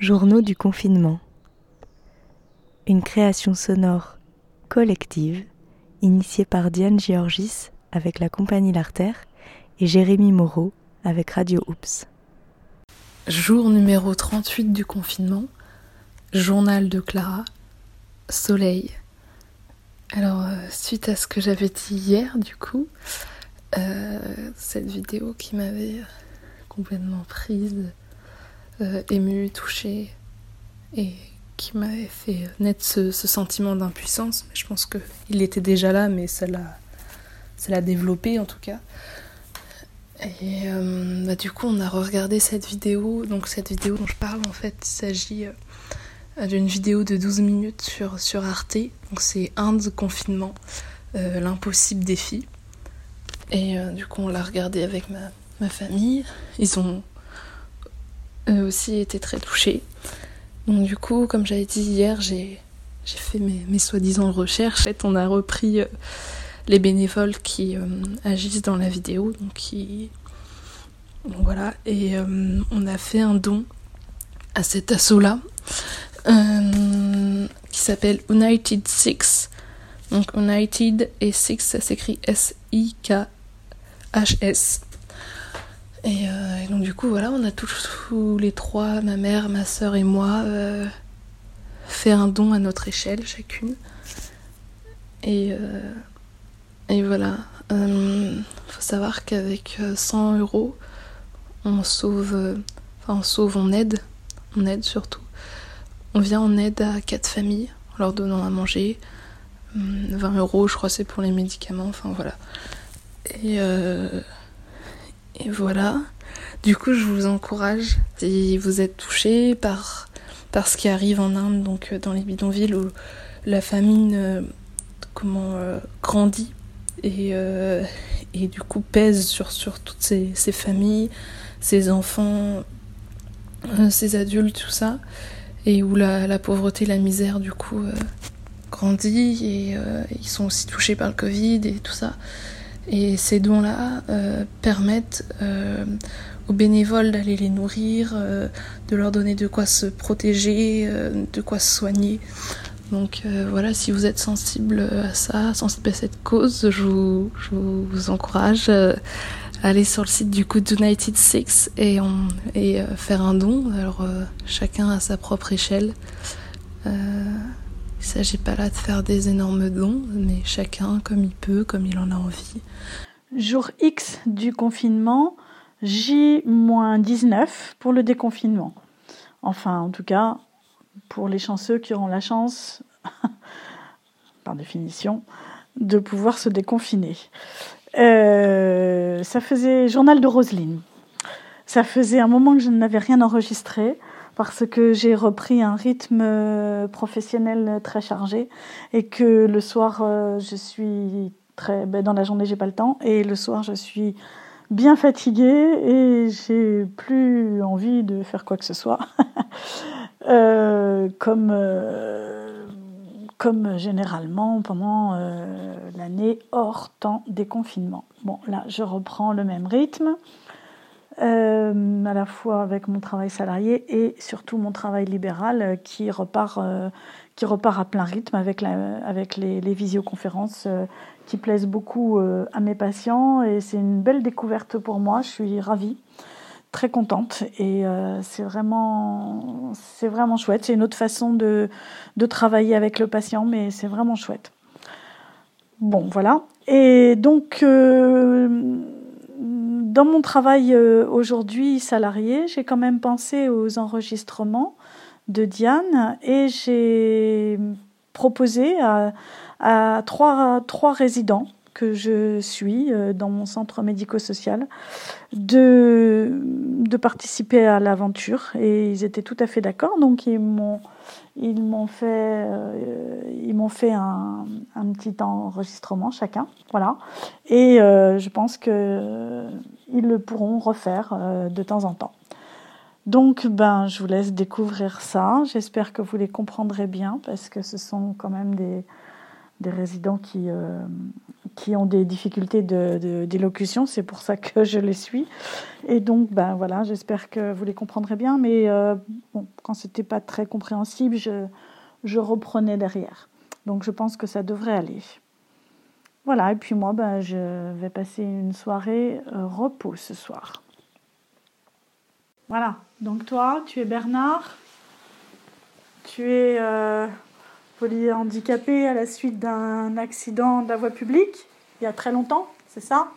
Journaux du confinement. Une création sonore collective initiée par Diane Georgis avec la compagnie L'Artère et Jérémy Moreau avec Radio Oops. Jour numéro 38 du confinement. Journal de Clara. Soleil. Alors, euh, suite à ce que j'avais dit hier, du coup, euh, cette vidéo qui m'avait complètement prise, euh, émue, touchée, et qui m'avait fait naître ce, sentiment d'impuissance. Je pense qu'il était déjà là, mais ça l'a, développé en tout cas. Et bah, du coup, on a regardé cette vidéo. Donc, cette vidéo dont je parle, en fait, il s'agit d'une vidéo de 12 minutes sur, sur Arte. Donc c'est Inde confinement, euh, l'impossible défi. Et euh, du coup on l'a regardé avec ma, ma, famille. Ils ont aussi été très touchés. Donc du coup, comme j'avais dit hier, j'ai fait mes, soi-disant recherches. En fait, on a repris euh, les bénévoles qui agissent dans la vidéo. Donc, qui... voilà. Et on a fait un don à cet assaut-là. Euh, qui s'appelle United Six. Donc United et Six, ça s'écrit S-I-K-H-S. Euh, et, donc du coup voilà, on a tous, les trois, ma mère, ma soeur et moi, euh, fait un don à notre échelle chacune. Et, et voilà, il faut savoir qu'avec 100 euros, on sauve, enfin on sauve, on aide, on aide surtout on vient en aide à quatre familles en leur donnant à manger. 20 hum, euros, je crois, c'est pour les médicaments. Enfin voilà. Et, euh, et voilà. Du coup, je vous encourage, si vous êtes touché par, par ce qui arrive en Inde, donc euh, dans les bidonvilles où la famine euh, comment, grandit et, et du coup pèse sur, sur toutes ces, ces familles, ces enfants, ces adultes, tout ça et où la, pauvreté, la misère du coup euh, grandit et euh, ils sont aussi touchés par le Covid et tout ça. Et ces dons-là euh, permettent aux bénévoles d'aller les nourrir, de leur donner de quoi se protéger, de quoi se soigner. Donc voilà, si vous êtes sensible à ça, sensible à cette cause, je vous, je vous encourage aller sur le site du coup d'United Six et, on, et euh, faire un don. Alors euh, chacun à sa propre échelle. Il ne s'agit pas là de faire des énormes dons, mais chacun comme il peut, comme il en a envie. Jour X du confinement, J-19 pour le déconfinement. Enfin, en tout cas, pour les chanceux qui auront la chance, par définition, de pouvoir se déconfiner. Euh, ça faisait journal de Roselyne. Ça faisait un moment que je n'avais rien enregistré parce que j'ai repris un rythme euh, professionnel très chargé et que le soir euh, je suis très ben, dans la journée j'ai pas le temps et le soir je suis bien fatiguée et j'ai plus envie de faire quoi que ce soit comme comme généralement pendant euh, l'année hors temps des confinements. Bon, là, je reprends le même rythme, euh, à la fois avec mon travail salarié et surtout mon travail libéral euh, qui, repart, qui repart à plein rythme avec, la, avec les, les visioconférences qui plaisent beaucoup à mes patients. Et c'est une belle découverte pour moi, je suis ravie très contente. Et euh, c'est vraiment c'est vraiment chouette. C'est une autre façon de, de travailler avec le patient mais c'est vraiment chouette. Bon voilà. Et donc euh, dans mon travail euh, aujourd'hui salarié j'ai quand même pensé aux enregistrements de Diane et j'ai proposé à, trois résidents que je suis euh, dans mon centre médico-social de, de participer à l'aventure et ils étaient tout à fait d'accord. Donc ils m'ont ils m'ont fait euh, ils m'ont fait un, petit enregistrement chacun voilà. Et euh, je pense que ils le pourront refaire de temps en temps. Donc ben je vous laisse découvrir ça. J'espère que vous les comprendrez bien parce que ce sont quand même des des résidents qui, qui ont des difficultés d'élocution, c'est pour ça que je les suis. Et donc, ben voilà, j'espère que vous les comprendrez bien, mais euh, bon, quand c'était pas très compréhensible, je, je reprenais derrière. Donc je pense que ça devrait aller. Voilà, et puis moi, ben, je vais passer une soirée euh, repos ce soir. Voilà, donc toi, tu es Bernard, tu es euh, polyhandicapé à la suite d'un accident de la voie publique, il y a très longtemps, c'est ça?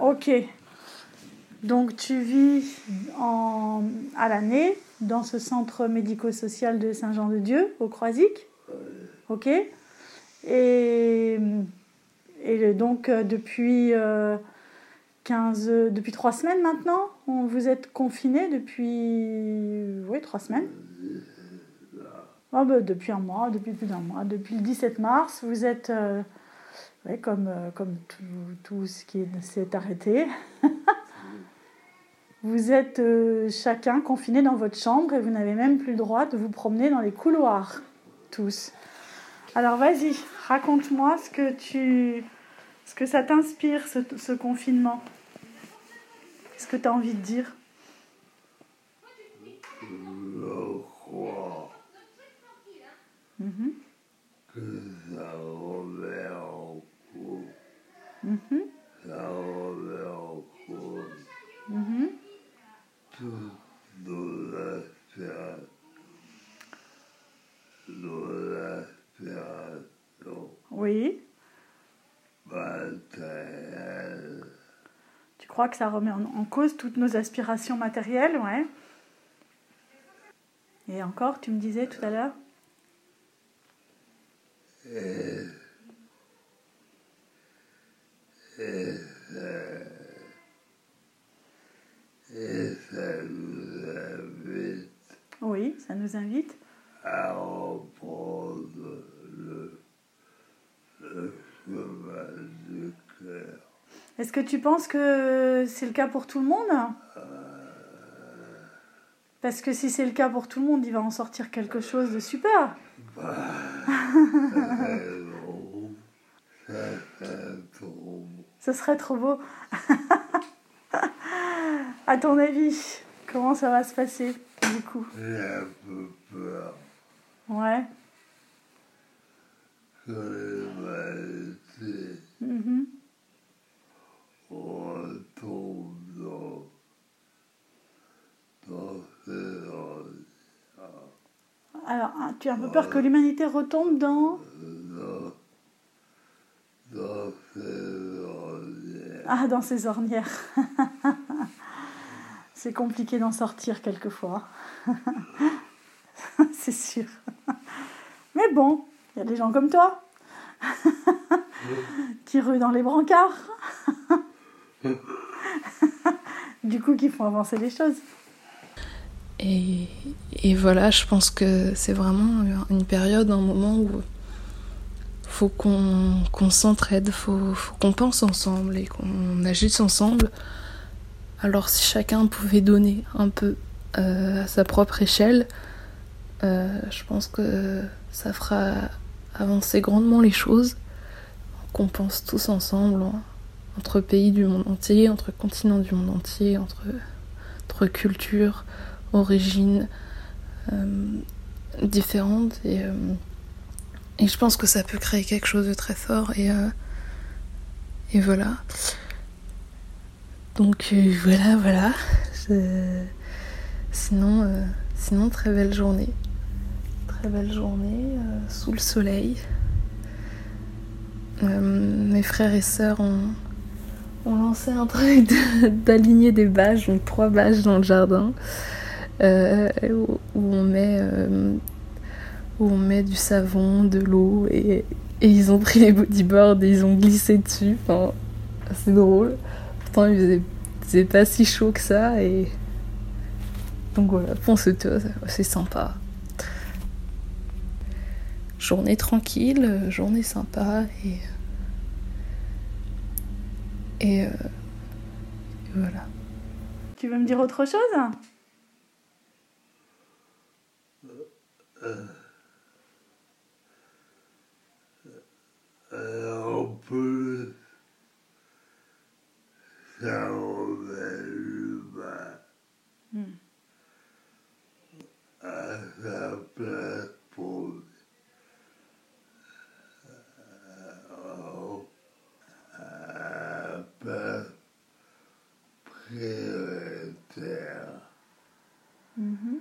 Ok. Donc tu vis en, à l'année dans ce centre médico-social de Saint-Jean-de-Dieu, au Croisic? Ok. Et, et donc euh, depuis 15, euh, depuis trois semaines maintenant, vous êtes confiné depuis oui, trois semaines. Oh, bah, depuis un mois, depuis plus d'un mois, depuis le 17 mars, vous êtes euh, comme, comme tout, tout, ce qui s'est arrêté. Vous êtes euh, chacun confiné dans votre chambre et vous n'avez même plus le droit de vous promener dans les couloirs, tous. Alors vas-y, raconte-moi ce que tu, ce que ça t'inspire ce, ce, confinement. Qu'est-ce que tu as envie de dire? Je crois que aspirations Oui. Tu crois que ça remet en, en cause toutes nos aspirations matérielles, ouais. Et encore, tu me disais tout à l'heure Et, et, et ça nous invite Invite à le, cœur. Est-ce que tu penses que c'est le cas pour tout le monde Parce que si c'est le cas pour tout le monde, il va en sortir quelque chose de super. Bah. Ce serait trop beau. à ton avis, comment ça va se passer? Du coup J'ai un peu peur Ouais. que l'humanité Mhm. retombe dans, dans ces ornières, Alors, hein, tu as un peu peur que l'humanité retombe dans... dans, dans ces ornières. Ah, dans ses ornières. c'est compliqué d'en sortir quelquefois. c'est sûr. Mais bon, il y a des gens comme toi qui ruent dans les brancards. du coup, qui font avancer les choses. Et, et voilà, je pense que c'est vraiment une période, un moment où faut qu'on s'entraide, faut, faut qu'on pense ensemble et qu'on agisse ensemble. Alors si chacun pouvait donner un peu euh, à sa propre échelle, euh, je pense que ça fera avancer grandement les choses. Qu'on pense tous ensemble, entre pays du monde entier, entre continents du monde entier, entre, cultures, origines euh, différentes. Et, je pense que ça peut créer quelque chose de très fort. Et voilà. Donc euh, voilà, voilà. Euh, sinon, très belle journée. Très belle journée euh, sous le soleil. Mes frères et sœurs ont, lancé un truc d'aligner des bâches, donc trois bâches dans le jardin, où, on met, du savon, de l'eau, et, et ils ont pris les bodyboards et ils ont glissé dessus. Enfin, c'est drôle. Pourtant, il faisait, il faisait pas si chaud que ça, et donc voilà, Poncetos, c'est sympa. Journée tranquille, euh, journée sympa et. Et, euh, et voilà. Tu veux me dire autre chose? Euh, en plus, ça Hmm. euh, Mhm.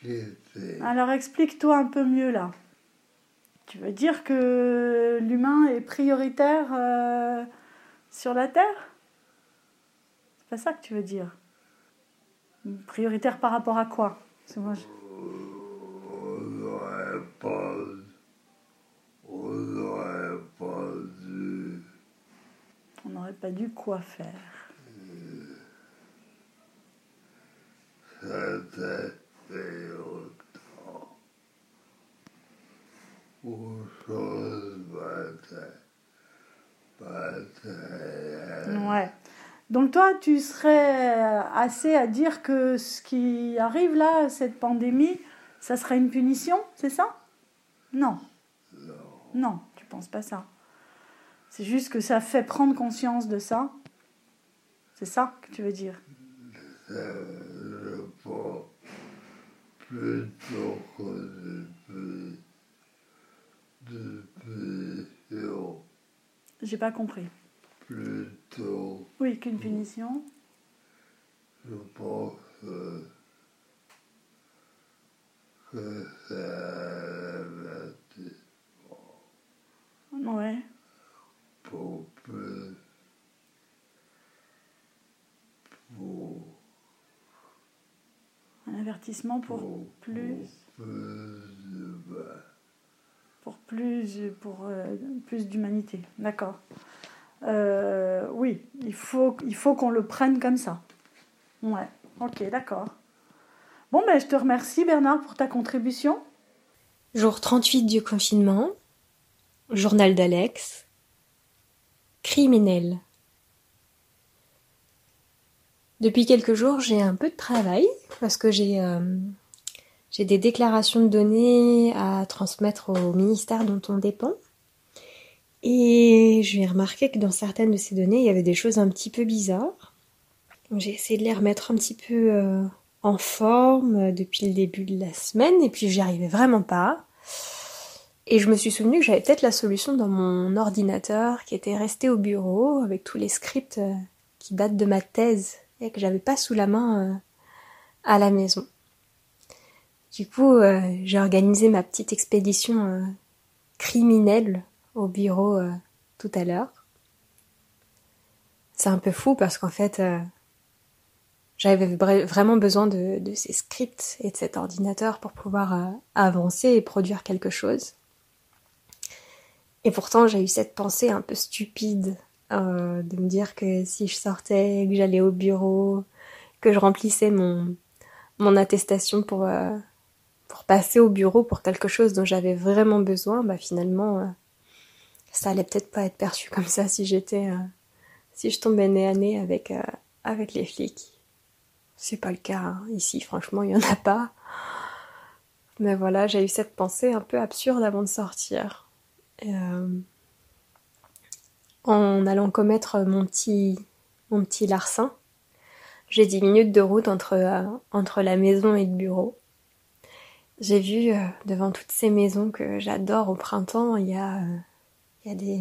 quitter. Alors explique-toi un peu mieux là. Tu veux dire que l'humain est prioritaire euh, sur la Terre? C'est pas ça que tu veux dire. Prioritaire par rapport à quoi? Que moi, je- On n'aurait pas, dû quoi faire. s'attacher autant aux choses maté- matérielles. Ouais. Donc toi, tu serais assez à dire que ce qui arrive là, cette pandémie, ça serait une punition, c'est ça? Non. Non, tu penses pas ça. C'est juste que ça fait prendre conscience de ça. C'est ça que tu veux dire? Je pense plutôt que non, J'ai pas compris. plutôt, Oui, qu'une punition. je pense que, c'est Ouais. pour plus, pour, Un avertissement pour pour plus, plus humain. Pour euh, plus d'humanité. D'accord. Euh, oui, il faut, il faut qu'on le prenne comme ça. Ouais. Ok, d'accord. Bon, ben, je te remercie Bernard pour ta contribution. Jour 38 du confinement. Journal d'Alex. Criminel. Depuis quelques jours, j'ai un peu de travail parce que j'ai euh, j'ai des déclarations de données à transmettre au ministère dont on dépend. Et j'ai remarqué que dans certaines de ces données, il y avait des choses un petit peu bizarres. J'ai essayé de les remettre un petit peu euh, en forme euh, depuis le début de la semaine et puis j'y arrivais vraiment pas. Et je me suis souvenu que j'avais peut-être la solution dans mon ordinateur qui était resté au bureau avec tous les scripts euh, qui datent de ma thèse et que j'avais pas sous la main à la maison. Du coup, euh, j'ai organisé ma petite expédition euh, criminelle au bureau euh, tout à l'heure. C'est un peu fou parce qu'en fait, j'avais vra- vraiment besoin de, de ces scripts et de cet ordinateur pour pouvoir avancer et produire quelque chose. Et pourtant, j'ai eu cette pensée un peu stupide de me dire que si je sortais, que j'allais au bureau, que je remplissais mon, mon attestation pour, pour passer au bureau pour quelque chose dont j'avais vraiment besoin, bah finalement, euh, ça allait peut-être pas être perçu comme ça si j'étais, euh, si je tombais nez à nez avec, euh, avec les flics. C'est pas le cas hein. ici, franchement, il y en a pas. Mais voilà, j'ai eu cette pensée un peu absurde avant de sortir. En allant commettre mon petit, larcin, j'ai 10 minutes de route entre la maison et le bureau. J'ai vu euh, devant toutes ces maisons que j'adore au printemps, il y a, euh, des,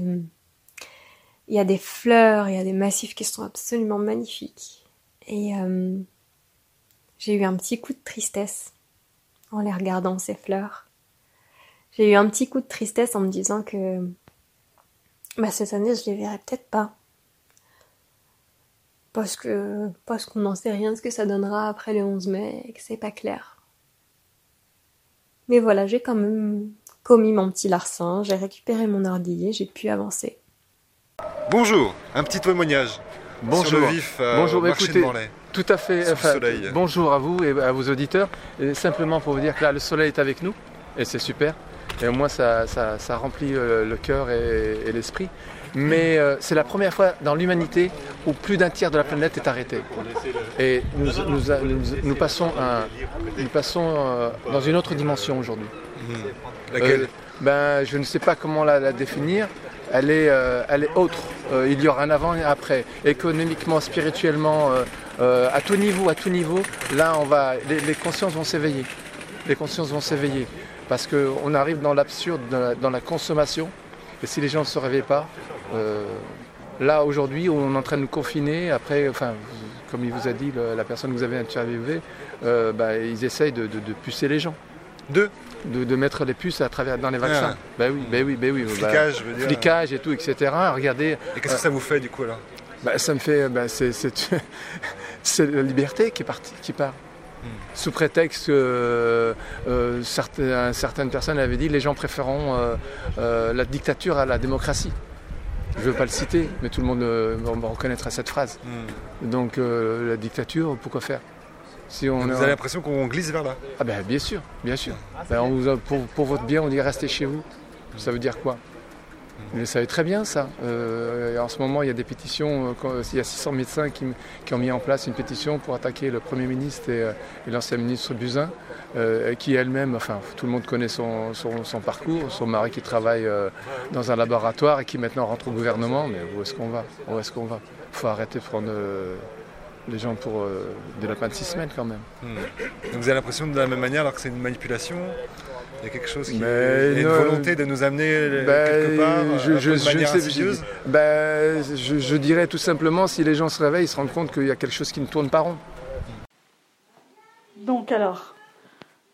il y a des fleurs, il y a des massifs qui sont absolument magnifiques. Et euh, j'ai eu un petit coup de tristesse en les regardant ces fleurs. J'ai eu un petit coup de tristesse en me disant que bah, cette année je les verrai peut-être pas. Parce que parce qu'on n'en sait rien ce que ça donnera après le 11 mai et que c'est pas clair. Mais voilà, j'ai quand même commis mon petit larcin, j'ai récupéré mon ordi, j'ai pu avancer. Bonjour, un petit témoignage Bonjour. sur le vif euh, Bonjour, marché écoutez, de Morlaix. Tout à fait. Sous le soleil. Bonjour à vous et à vos auditeurs. Et simplement pour vous dire que là, le soleil est avec nous et c'est super. Et au moins, ça, ça, ça remplit euh, le cœur et, et l'esprit. Mais euh, c'est la première fois dans l'humanité où plus d'un tiers de la planète est arrêté. Et nous, nous, nous- nous passons, un- nous passons euh, dans une autre dimension aujourd'hui. Laquelle Euh, ben, Je ne sais pas comment la, la définir. Elle est, elle est autre. Il y aura un avant et un après. Économiquement, spirituellement, à tout niveau, à tout niveau. Là, on va, les, les consciences vont s'éveiller. Les consciences vont s'éveiller parce qu'on arrive dans l'absurde, dans la, dans la consommation. Et si les gens ne se réveillent pas, là aujourd'hui, on est en train de nous confiner. Après, enfin, comme il vous a dit, le- la personne que vous avez interviewée, euh, ben, ils essayent de, de- de pucer les gens Deux de, de mettre les puces à travers dans les vaccins. Ah. Ben oui, ben oui, ben oui. bah, Flicage, je veux dire. flicage et tout, etc. Regardez, Et qu'est-ce que ça vous fait du coup alors bah, ça me fait, bah, c'est, la liberté qui est partie, qui part. Hmm. Sous prétexte que euh, euh, certaines, certaines personnes avaient dit les gens préféreront euh, euh, la dictature à la démocratie. Je ne veux pas le citer, mais tout le monde euh, reconnaîtra cette phrase. Hmm. Donc euh, la dictature, pourquoi faire? Si on Vous avez l'impression qu'on glisse vers là ah ben bien sûr, bien sûr. Ben, on vous a- pour, pour votre bien, on dit restez chez vous. Ça veut dire quoi? Vous le savez très bien ça. Euh, en ce moment, il y a des pétitions, euh, il y a 600 médecins qui, qui ont mis en place une pétition pour attaquer le Premier ministre et, euh, et l'ancien ministre Buzyn, euh, qui elle-même, enfin tout le monde connaît son, son- son parcours, son mari qui travaille euh, dans un laboratoire et qui maintenant rentre au gouvernement, mais où est-ce qu'on va? Où est-ce qu'on va? Il faut arrêter de prendre euh, les gens pour euh, des lapins de six semaines quand même. Hmm. Donc vous avez l'impression de la même manière alors que c'est une manipulation? Il y a quelque chose qui. Mais il y a une non. volonté de nous amener euh, Ben, quelque part je, je- je manière ben, je- je dirais tout simplement, si les gens se réveillent, ils se rendent compte qu'il y a quelque chose qui ne tourne pas rond. Donc alors,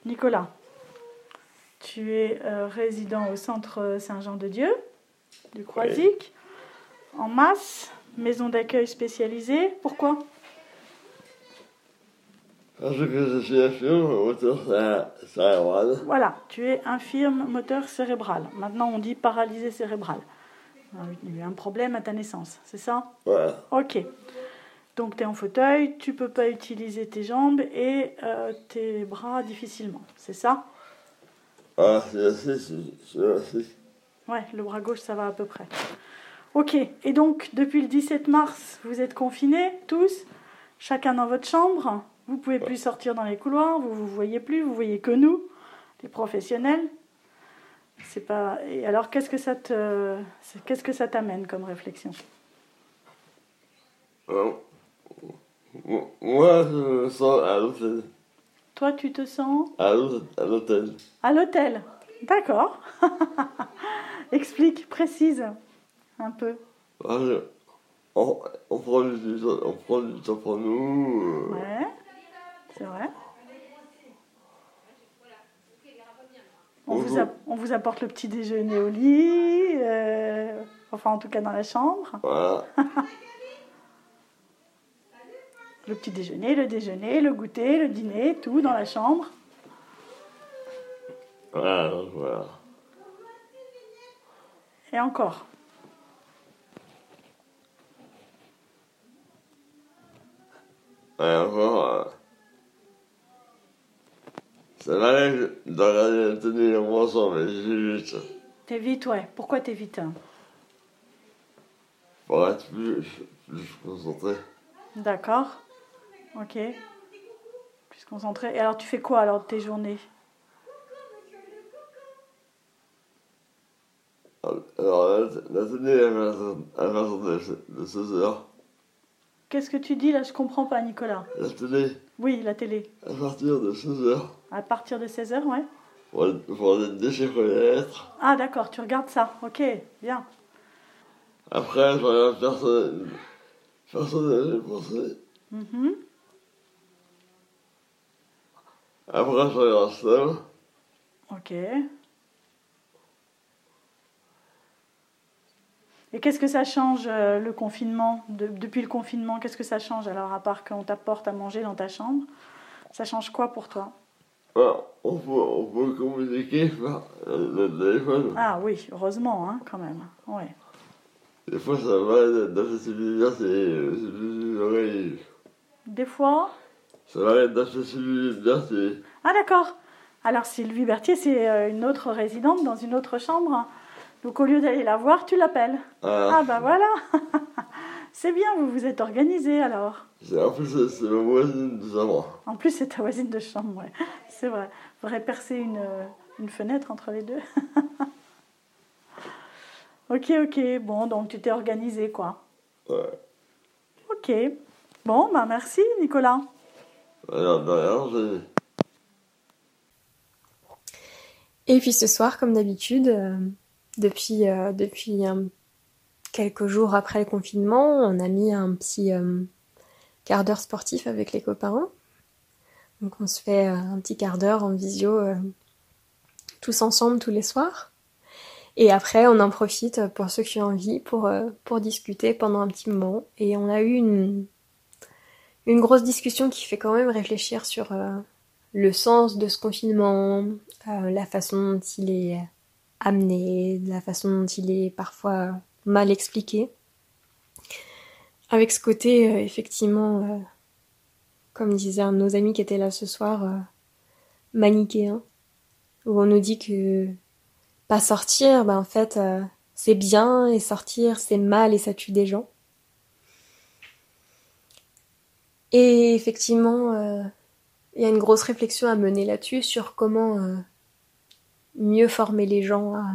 Nicolas, tu es euh, résident au centre Saint-Jean-de-Dieu du Croisic, en masse, maison d'accueil spécialisée. Pourquoi? Parce que je suis infirme, auteur cérébral. Voilà, tu es infirme moteur cérébral. Maintenant, on dit paralysé cérébral. Il y a eu un problème à ta naissance, c'est ça? Voilà. Ok. Donc tu es en fauteuil, tu peux pas utiliser tes jambes et euh, tes bras difficilement, c'est ça? Ah, c'est assez, c'est assez. Ouais, le bras gauche, ça va à peu près. Ok, et donc depuis le 17 mars, vous êtes confinés tous, chacun dans votre chambre. Vous pouvez plus sortir dans les couloirs, vous vous voyez plus, vous voyez que nous, les professionnels. C'est pas. Et alors, qu'est-ce que ça te, qu'est-ce que ça t'amène comme réflexion? Euh, Moi, je me sens à l'hôtel. Toi, tu te sens À l'hôtel. À l'hôtel. D'accord. Explique, précise un peu. Que On, on, prend du temps, on prend du temps pour nous. euh, Ouais, c'est vrai. On vous, on vous apporte le petit déjeuner au lit, euh, enfin en tout cas dans la chambre. Voilà. Le petit déjeuner, le déjeuner, le goûter, le dîner, tout dans la chambre. Voilà, donc voilà. Et encore. Et encore, ça m'arrive de regarder la télé en pensant, mais j'ai juste T'évites, ouais. Pourquoi t'évites pour être plus, plus concentré. D'accord. Ok. Plus concentré. Et alors tu fais quoi alors de tes journées? Alors, la, la télé, elle va de, de 16 heures. Qu'est-ce que tu dis là? Je comprends pas, Nicolas. La télé, Oui, la télé. à partir de 16 heures, À partir de 16h, ouais. pour, pour déchiffrer les lettres. Ah d'accord, tu regardes ça. Ok, bien. Après, je regarde personne. Personne n'avait pensé. Mhm. Après, je regarde seul. Ok. Et qu'est-ce que ça change euh, le confinement de- Depuis le confinement, qu'est-ce que ça change alors à part qu'on t'apporte à manger dans ta chambre Ça change quoi pour toi Ah, on, peut, on peut communiquer par le, téléphone. Ah oui, heureusement, hein, quand même. Ouais. Des fois, ça va d'accessibilité, c'est c'est plus. Des fois. Ça va d'accessibilité. Ah d'accord. Alors Sylvie Berthier, c'est euh, une autre résidente dans une autre chambre. Donc au lieu d'aller la voir, tu l'appelles. Voilà. Ah bah voilà C'est bien, vous vous êtes organisé alors. En plus, c'est- c'est ma voisine de chambre. En plus, c'est ta voisine de chambre, ouais. C'est vrai. Faudrait percer une, euh, une fenêtre entre les deux. ok, ok. Bon, donc tu t'es organisé, quoi. Ouais. Ok. Bon, bah merci, Nicolas. Et puis ce soir, comme d'habitude, euh, depuis, euh, depuis quelques jours après le confinement, on a mis un petit euh, quart d'heure sportif avec les copains. Donc on se fait un petit quart d'heure en visio tous ensemble tous les soirs. Et après, on en profite pour ceux qui ont envie pour, pour discuter pendant un petit moment. Et on a eu une, une grosse discussion qui fait quand même réfléchir sur euh, le sens de ce confinement, euh, la façon dont il est amené, la façon dont il est parfois mal expliqué. Avec ce côté, euh, effectivement, comme de nos amis qui était là ce soir, manichéen, où on nous dit que pas sortir, ben en fait, c'est bien, et sortir, c'est mal, et ça tue des gens. Et effectivement, euh, il y a une grosse réflexion à mener là-dessus sur comment euh, mieux former les gens à,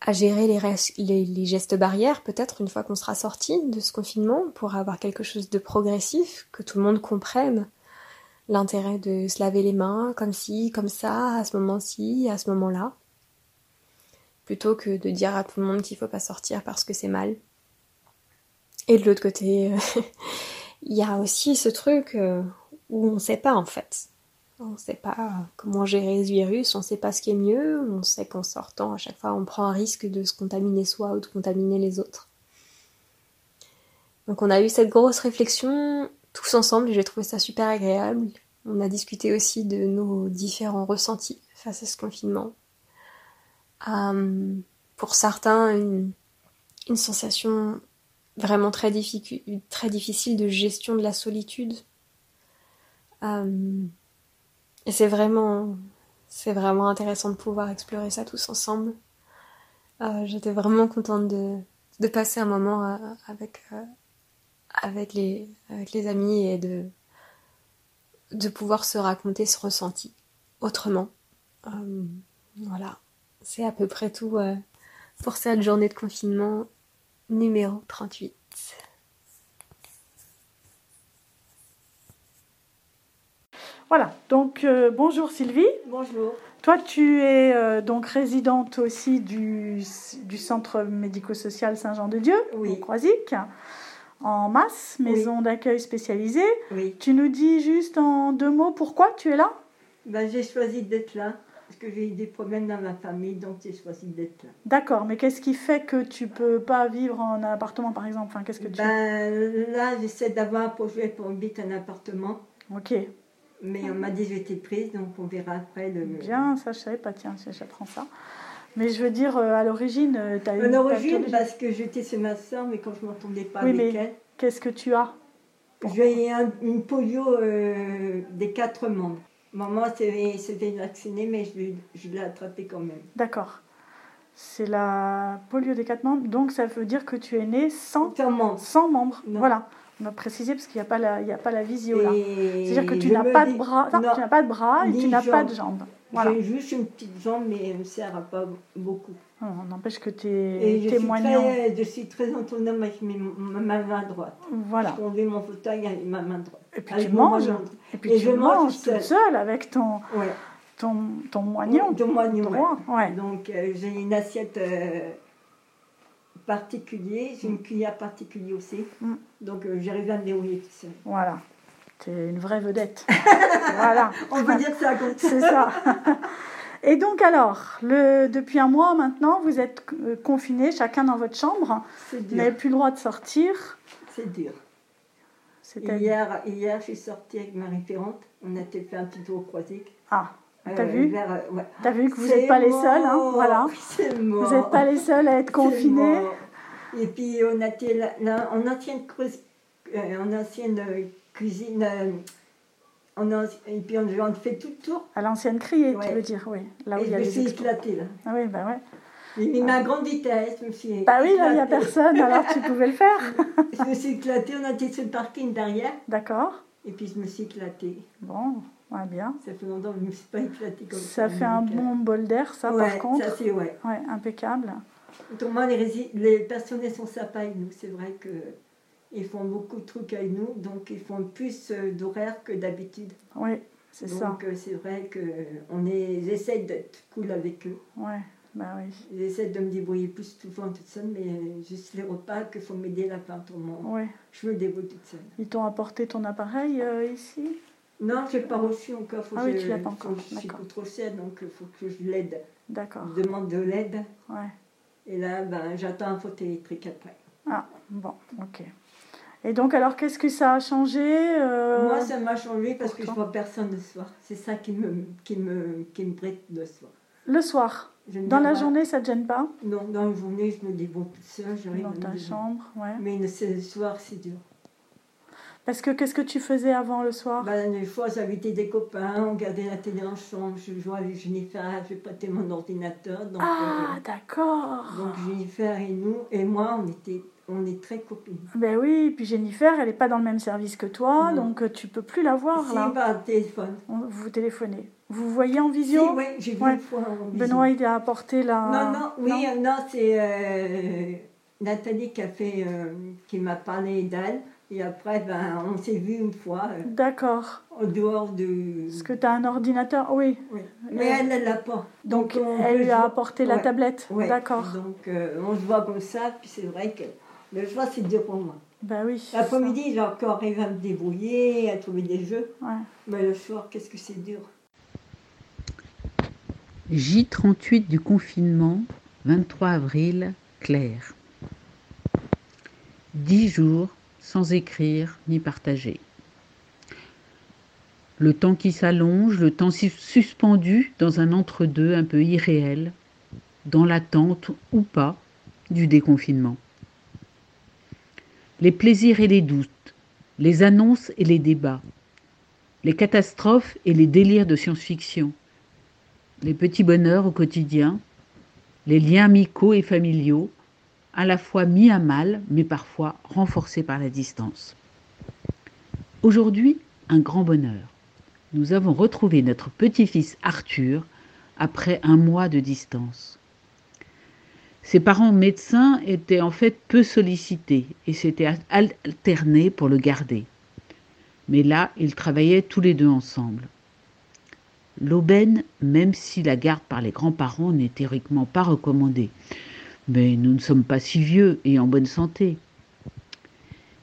à gérer les, les- gestes barrières, peut-être une fois qu'on sera sorti de ce confinement, pour avoir quelque chose de progressif, que tout le monde comprenne l'intérêt de se laver les mains comme ci, comme ça, à ce moment-ci, à ce moment-là, plutôt que de dire à tout le monde qu'il faut pas sortir parce que c'est mal. Et de l'autre côté, il y a aussi ce truc euh, où on sait pas en fait. On sait pas comment gérer ce virus, on sait pas ce qui est mieux, on sait qu'en sortant, à chaque fois, on prend un risque de se contaminer soi ou de contaminer les autres. Donc on a eu cette grosse réflexion tous ensemble et j'ai trouvé ça super agréable. On a discuté aussi de nos différents ressentis face à ce confinement. Euh, pour certains, une sensation vraiment très, difficile de gestion de la solitude. Euh, et c'est vraiment, c'est vraiment intéressant de pouvoir explorer ça tous ensemble. Euh, J'étais vraiment contente de, passer un moment euh, avec, avec, les, amis et de, de pouvoir se raconter ce ressenti autrement. Voilà, c'est à peu près tout pour cette journée de confinement numéro 38. Voilà, donc euh, bonjour Sylvie. Bonjour. Toi, tu es euh, donc résidente aussi du, du centre médico-social Saint-Jean-de-Dieu, Oui. au Croisic, en masse, maison d'accueil spécialisée. Oui. Tu nous dis juste en deux mots pourquoi tu es là? Ben, j'ai choisi d'être là parce que j'ai eu des problèmes dans ma famille, donc j'ai choisi d'être là. D'accord, mais qu'est-ce qui fait que tu peux pas vivre en appartement par exemple? Enfin, qu'est-ce que tu... Ben, là, j'essaie d'avoir un projet pour habiter un appartement, Ok, mais on m'a dit que j'étais prise, donc on verra après. Le... bien, ça je savais pas, tiens, j'apprends ça. Mais je veux dire, euh, à l'origine, tu as À l'origine, parce que j'étais chez ma soeur, mais quand je ne m'entendais pas Oui, avec mais- elle, Qu'est-ce que tu as? J'ai eu un- une polio euh, des quatre membres. Maman s'est fait vacciner, mais je, l'ai- je l'ai attrapée quand même. D'accord. C'est la polio des quatre membres, donc ça veut dire que tu es né sans, Sans membre. sans membres. Non. Voilà, on a précisé parce qu'il n'y a, pas la- il y a pas la visio là. C'est-à-dire que tu n'as pas de dis- bras, non, Non. tu n'as pas de bras et tu n'as pas de jambes. Voilà. J'ai juste une petite jambe, mais elle ne me sert à pas beaucoup. Non, N'empêche que tu es je suis, témoignant. très, je suis très autonome avec mes- ma main droite. Voilà. Je conduis mon fauteuil avec ma main droite. Et puis tu manges. Et puis Et tu je mange manges toute toute seule avec ton, Ouais. ton, ton moignon De moignon, ouais. Donc euh, j'ai une assiette euh, particulière, j'ai une cuillère particulière aussi. Mm. Donc euh, j'arrive à me débrouiller tout seul. Voilà. Tu es une vraie vedette. voilà. On peut dire ça comme. C'est ça. Et donc alors, le, depuis un mois maintenant, vous êtes euh, confinés chacun dans votre chambre. C'est Vous n'avez plus le droit de sortir. C'est dur. Hier, hier, je suis sortie avec ma référente. On a fait un petit tour croisic. Ah, T'as vu vers, euh, ouais. t'as vu que vous n'êtes pas les mort. seuls, hein, voilà. Vous n'êtes pas les seuls à être confinés. Et puis on a été là, là, en ancienne, crus- euh, en ancienne euh, cuisine. euh, en anci- et puis on, on fait tout le tour. À l'ancienne criée, tu Ouais. veux dire, oui. Là où et il y je a me les suis éclatée là. Ah oui, bah ouais. Mis ma grande vitesse. Je me suis Bah oui, là, il n'y a personne, alors tu pouvais le faire. Je me suis éclatée, on était sur le parking derrière, D'accord. et puis je me suis éclatée. Bon, ouais, bien. Ça fait longtemps que je ne me suis pas éclatée comme ça. Ça fait un euh, bon bol d'air, ça, ouais, par contre. Ça, c'est ouais. Ouais, impeccable. Autrement, les, rési- les personnels sont sympas avec nous. C'est vrai que ils font beaucoup de trucs avec nous, donc ils font plus euh, d'horaires que d'habitude. Oui, c'est ça. Donc euh, c'est vrai qu'on essaie d'être cool avec eux. Ouais, bah oui. J'essaie de me débrouiller plus souvent toute seule, mais euh, juste les repas qu'il faut m'aider la fin tout le monde. Ouais. Je me débrouille toute seule. Ils t'ont apporté ton appareil euh, ici? Non, je n'ai pas reçu encore. Faut Ah que oui, je, tu l'as pas encore, Je suis trop chère, donc il faut que je l'aide. D'accord. Je demande de l'aide. Ouais. Et là, ben, j'attends un fauteuil électrique après. Ah, bon, ok. Et donc, alors, qu'est-ce que ça a changé euh, Moi, ça m'a changé parce que je pourtant. vois personne le soir. C'est ça qui me, qui me, qui me le soir. Le soir? ne Dans la pas- journée, ça te gêne pas? Non, dans la journée, je me débrouille toute seule. j'arrive Dans ta chambre, ouais. Mais le soir, c'est dur. Parce que qu'est-ce que tu faisais avant le soir? Ben, des fois, j'invitais des copains, on regardait la télé en chambre, je jouais avec Jennifer, je prêtais mon ordinateur. Donc, Ah, euh, d'accord. donc Jennifer et nous, et moi, on était on est très copines. Ben oui, puis Jennifer, elle n'est pas dans le même service que toi, Non. donc euh, tu peux plus la voir Si, là. par téléphone. On- vous téléphonez. Vous voyez en Si, visio oui, j'ai vu Ouais. fois en. Benoît, il a apporté la. Non, non, oui, euh, non, c'est euh, Nathalie qui a fait, euh, qui m'a parlé d'elle. Et après, ben, on s'est vu une fois euh, D'accord. en dehors de. Est-ce que tu as un ordinateur Oui. Oui. Mais elle, elle l'a pas. Donc, on elle lui a apporté la Ouais. tablette. Ouais. D'accord. Donc, euh, on se voit comme ça, puis c'est vrai que le soir, c'est dur pour moi. Ben oui. L'après-midi, j'ai encore arrivé à me débrouiller, à trouver des jeux. Ouais. Mais le soir, qu'est-ce que c'est dur. J38 du confinement, 23 avril, Claire. Dix jours sans écrire ni partager. Le temps qui s'allonge, le temps suspendu dans un entre-deux un peu irréel, dans l'attente ou pas du déconfinement. Les plaisirs et les doutes, les annonces et les débats, les catastrophes et les délires de science-fiction, les petits bonheurs au quotidien, les liens amicaux et familiaux, à la fois mis à mal, mais parfois renforcés par la distance. Aujourd'hui, un grand bonheur. Nous avons retrouvé notre petit-fils Arthur après un mois de distance. Ses parents médecins étaient en fait peu sollicités et s'étaient alternés pour le garder. Mais là, ils travaillaient tous les deux ensemble. L'aubaine, même si la garde par les grands-parents n'est théoriquement pas recommandée. Mais nous ne sommes pas si vieux et en bonne santé.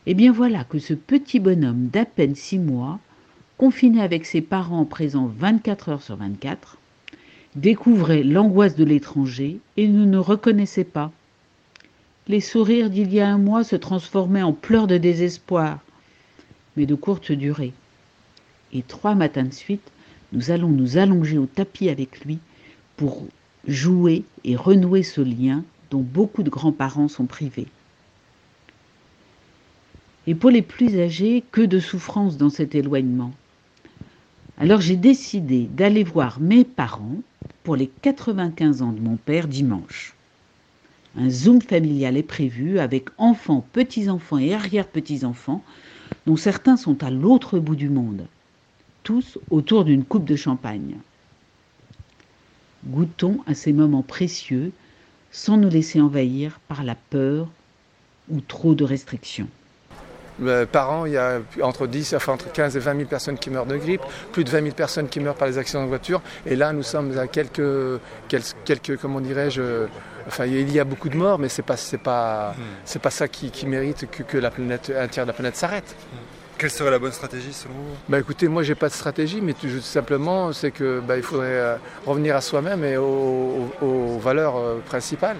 Eh bien voilà que ce petit bonhomme d'à peine six mois, confiné avec ses parents présents 24 heures sur 24, découvrait l'angoisse de l'étranger et ne nous reconnaissait pas. Les sourires d'il y a un mois se transformaient en pleurs de désespoir, mais de courte durée. Et trois matins de suite, nous allons nous allonger au tapis avec lui pour jouer et renouer ce lien dont beaucoup de grands-parents sont privés. Et pour les plus âgés, que de souffrance dans cet éloignement. Alors j'ai décidé d'aller voir mes parents pour les 95 ans de mon père dimanche. Un zoom familial est prévu avec enfants, petits-enfants et arrière-petits-enfants, dont certains sont à l'autre bout du monde tous autour d'une coupe de champagne. Goûtons à ces moments précieux sans nous laisser envahir par la peur ou trop de restrictions. Euh, Par an, il y a entre 10, enfin entre 15 et 20 000 personnes qui meurent de grippe, plus de 20 000 personnes qui meurent par les accidents de voiture. Et là, nous sommes à quelques, quelques, quelques comment dirais-je, enfin il y a beaucoup de morts, mais c'est pas, c'est pas, c'est pas ça qui, qui mérite que, que la planète, un tiers de la planète s'arrête. Quelle serait la bonne stratégie selon vous? Bah écoutez, moi j'ai pas de stratégie, mais tout simplement c'est que bah, il faudrait euh, revenir à soi-même et aux, aux- aux valeurs euh, principales.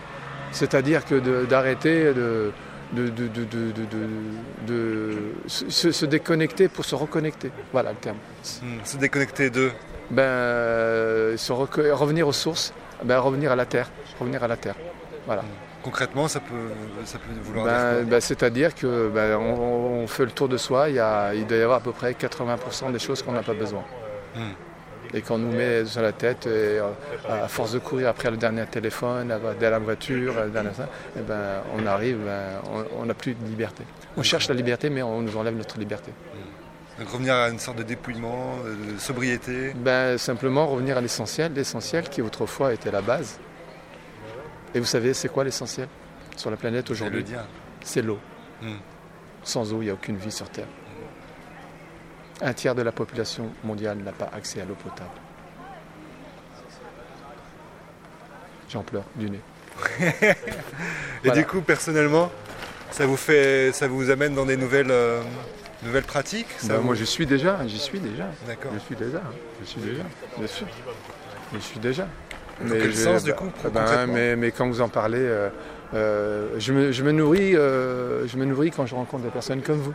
C'est-à-dire que de- d'arrêter de, de, de, de, de- de- de se, se déconnecter pour se reconnecter. Voilà le terme. Hmm, Se déconnecter d'eux. Ben, euh, se revenir aux sources, ben, revenir à la terre. Revenir à la terre. Voilà. Concrètement, ça peut, ça peut vouloir Ben, dire quoi ben, C'est-à-dire que ben, on, on fait le tour de soi, il, y a, il doit y avoir à peu près 80% des choses qu'on n'a pas besoin. Hmm. Et qu'on nous met sur la tête, et, euh, à force de courir après le dernier téléphone, derrière la voiture, et ben, on arrive, ben, on n'a plus de liberté. On cherche la liberté, mais on nous enlève notre liberté. Donc revenir à une sorte de dépouillement, de sobriété ben, Simplement revenir à l'essentiel, l'essentiel qui autrefois était la base. Et vous savez, c'est quoi l'essentiel sur la planète aujourd'hui C'est l'eau. Hmm. Sans eau, il n'y a aucune vie sur Terre. Un tiers de la population mondiale n'a pas accès à l'eau potable. J'en pleure du nez. Et du coup, personnellement, ça vous fait, ça vous amène dans des nouvelles, euh, nouvelles pratiques? Bah, Moi, je suis déjà, j'y suis déjà. D'accord. Je suis déjà, je suis déjà, bien sûr. Je suis déjà. Mais quel sens, du coup bah, mais, mais, quand vous en parlez, euh, euh, je, me, nourris, je me nourris quand je rencontre des personnes comme vous.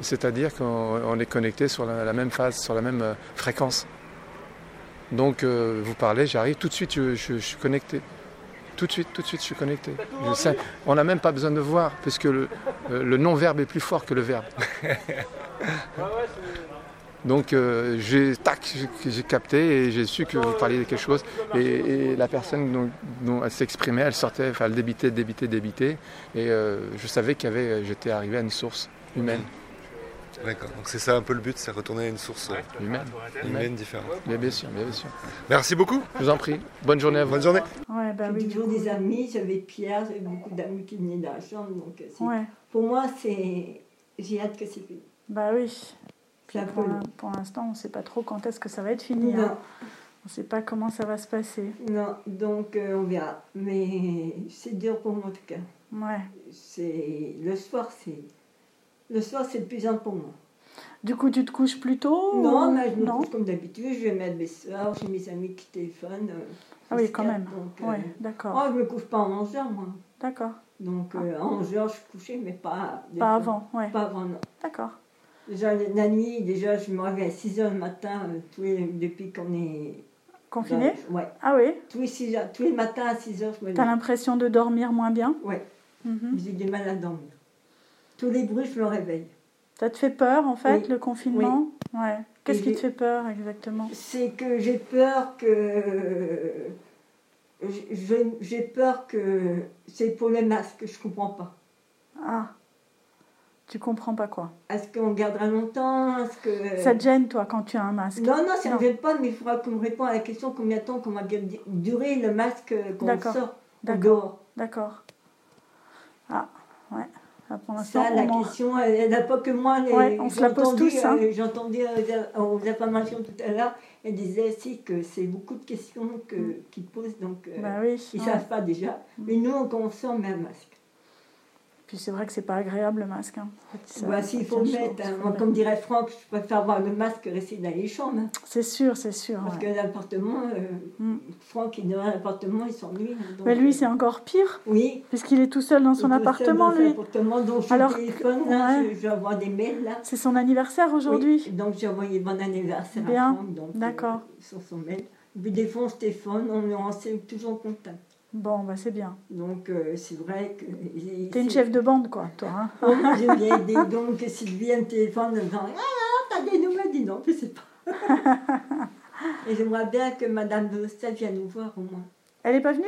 C'est-à-dire qu'on est connecté sur la, même phase, sur la même euh, fréquence. Donc euh, vous parlez, j'arrive, tout de suite je, suis connecté. Tout de suite, tout de suite je suis connecté. on n'a même pas besoin de voir, puisque le, euh, non-verbe est plus fort que le verbe. Donc j'ai j'ai capté et j'ai su que vous parliez de quelque chose. Et, la personne dont, elle s'exprimait, elle sortait, enfin elle débitait, débitait, débitait. Et je savais qu'il j'étais arrivé à une source humaine. D'accord, donc c'est ça un peu le but, c'est retourner à une source euh, humaine, humaine différente. Bien, bien sûr, bien sûr. Merci beaucoup. Je vous en prie. Bonne journée à vous. Bonne journée. Ouais, bah oui, toujours des amis, j'avais Pierre, j'avais beaucoup d'amis qui venaient dans la chambre, donc euh, pour moi, c'est j'ai hâte que c'est fini. Bah oui. Pour, pour l'instant, on ne sait pas trop quand est-ce que ça va être fini. Hein. Non. On ne sait pas comment ça va se passer. Non, donc euh, on verra. Mais c'est dur pour moi en tout cas. Ouais. C'est le soir, c'est le soir, c'est le plus important pour moi. Du coup, tu te couches plus tôt Non, mais je me couche comme d'habitude. Je vais mettre mes soirs, j'ai mes amis qui téléphonent. Euh, ah oui, quand même. Oui, euh, d'accord. Moi, je me couche pas en 11 heures, moi. D'accord. Donc, euh, en 11 heures, je suis couchée, mais pas... Pas avant, ouais. Pas avant, non. D'accord. Déjà, la nuit, déjà, je me réveille à 6 heures le matin, tous les, depuis qu'on est... Confiné Ouais. Ah oui tous les, 6 heures, tous les matins à 6 heures, je me T'as l'impression de dormir moins bien Oui. Mhm. J'ai du mal à dormir. Tous les bruits, je me réveille. Ça te fait peur, en fait, le confinement Ouais. Qu'est-ce qui te fait peur, exactement? C'est que j'ai peur que... J'ai peur que c'est pour les masques, je comprends pas. Ah. Tu comprends pas quoi Est-ce qu'on gardera longtemps? Est-ce que... Ça te gêne, toi, quand tu as un masque? Non, non, ça ne me gêne pas, mais il faudra qu'on me réponde à la question combien de temps qu'on va durer le masque qu'on sort dehors. D'accord. Ah, ouais. Ça, la question, elle n'a pas que moi. on se la pose tous. Hein. Euh, entendu euh, aux informations tout à l'heure, elle disait aussi que c'est beaucoup de questions que, mm. qu'ils posent, donc euh, bah oui, ils ne savent pas déjà. Mm. Mais nous, on on met un masque. Puis c'est vrai que c'est pas agréable le masque. Hein. Bah, s'il faut mettre, hein. comme dirait Franck, je préfère avoir le masque que rester dans les chambres. Hein. C'est sûr, c'est sûr. Parce que l'appartement, euh, mm. Franck, il est dans l'appartement, il s'ennuie. Mais lui, c'est encore pire. Oui. Puisqu'il est tout seul dans son appartement, lui. Appartement, donc je Alors, téléphone, là, je, vais avoir des mails. là. C'est son anniversaire aujourd'hui. donc j'ai envoyé bon anniversaire Bien. à Franck. D'accord. Euh, sur son mail. Puis des fois, on se téléphone, on est toujours en contact. Bon, bah c'est bien. Donc, euh, c'est vrai que. T'es une chef de bande, quoi, toi. Hein oh. Donc, Sylvie, un téléphone, elle dit Ah, t'as des nouvelles? Dis non, je sais pas. Et j'aimerais bien que Madame de vienne nous voir au moins. Elle n'est pas venue?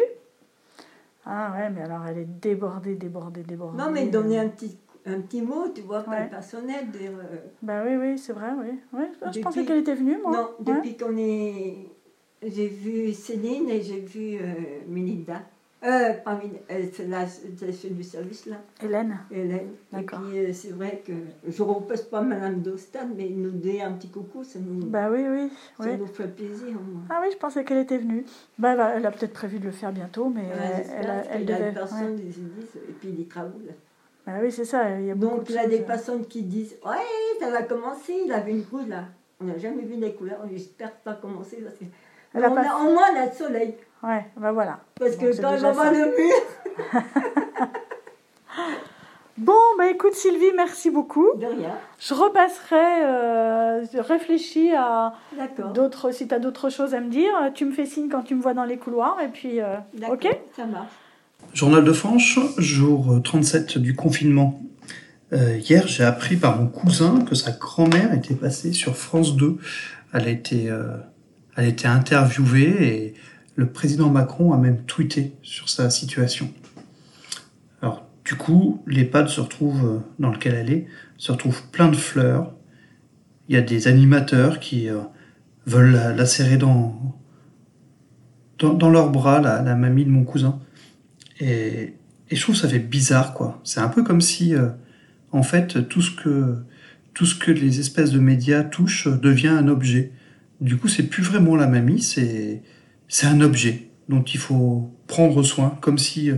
Ah, ouais, mais alors elle est débordée, débordée, débordée. Non, mais donner un petit, un petit mot, tu vois, pas personnel. De, euh... Bah oui, oui, c'est vrai, oui. ouais je pensais qu'elle était venue, moi. Non, depuis qu'on est j'ai vu Céline et j'ai vu euh, Melinda. Euh, pas euh, c'est du service là. Hélène. Hélène. D'accord. Et puis euh, c'est vrai que je repose pas Madame Dostad, mais nous donner un petit coucou, ça nous. Bah oui, oui. Ça nous fait plaisir. Moi. Ah oui, je pensais qu'elle était venue. Bah, elle a, peut-être prévu de le faire bientôt, mais elle, a, elle devait. personne des et puis les travaux là. Bah oui, c'est ça. Il y a Donc il y a des personnes qui disent Ouais, ça va commencer, il avait une couleur là. On n'a jamais vu des couleurs, j'espère que ça va commencer parce que on a, au moins, on a le soleil. Ouais, ben voilà. Parce que quand on va le mur. bon, bah écoute Sylvie, merci beaucoup. De rien. Je repasserai, euh, je réfléchis à d'autres, si tu as d'autres choses à me dire, tu me fais signe quand tu me vois dans les couloirs et puis, euh, ok? Ça marche. Journal de France, jour 37 du confinement. Euh, hier, j'ai appris par mon cousin que sa grand-mère était passée sur France 2. Elle a été Elle était interviewée et le président Macron a même tweeté sur sa situation. Alors, du coup, l'EHPAD se retrouve dans lequel elle est, se retrouve plein de fleurs. Il y a des animateurs qui euh, veulent la, serrer dans, dans, leurs bras, la, mamie de mon cousin. Et, et, je trouve ça fait bizarre, quoi. C'est un peu comme si, euh, en fait, tout ce que les espèces de médias touchent devient un objet. Du coup, c'est plus vraiment la mamie, c'est c'est un objet dont il faut prendre soin, comme si euh,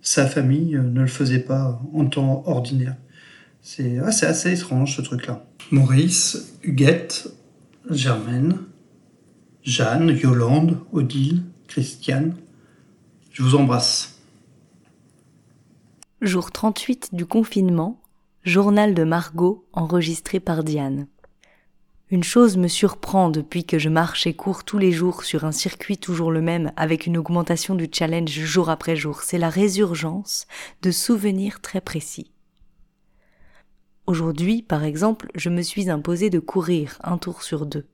sa famille euh, ne le faisait pas en temps ordinaire. C'est ah, assez étrange ce truc-là. Maurice, Huguette, Germaine, Jeanne, Yolande, Odile, Christiane, je vous embrasse. Jour 38 du confinement, journal de Margot enregistré par Diane. Une chose me surprend depuis que je marche et cours tous les jours sur un circuit toujours le même avec une augmentation du challenge jour après jour, c'est la résurgence de souvenirs très précis. Aujourd'hui, par exemple, je me suis imposé de courir un tour sur deux.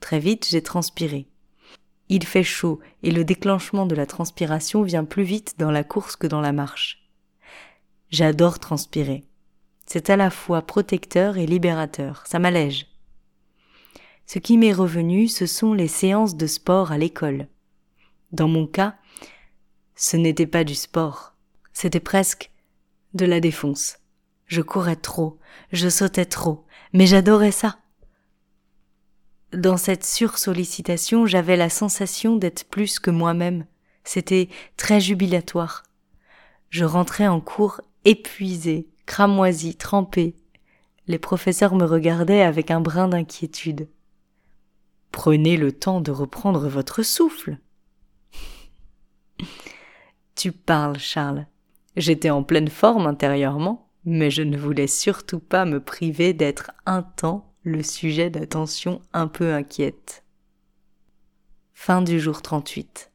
Très vite, j'ai transpiré. Il fait chaud et le déclenchement de la transpiration vient plus vite dans la course que dans la marche. J'adore transpirer. C'est à la fois protecteur et libérateur, ça m'allège. Ce qui m'est revenu, ce sont les séances de sport à l'école. Dans mon cas, ce n'était pas du sport, c'était presque de la défonce. Je courais trop, je sautais trop, mais j'adorais ça. Dans cette sursollicitation, j'avais la sensation d'être plus que moi-même. C'était très jubilatoire. Je rentrais en cours épuisé, cramoisi, trempé. Les professeurs me regardaient avec un brin d'inquiétude. Prenez le temps de reprendre votre souffle. tu parles, Charles. J'étais en pleine forme intérieurement, mais je ne voulais surtout pas me priver d'être un temps le sujet d'attention un peu inquiète. Fin du jour 38.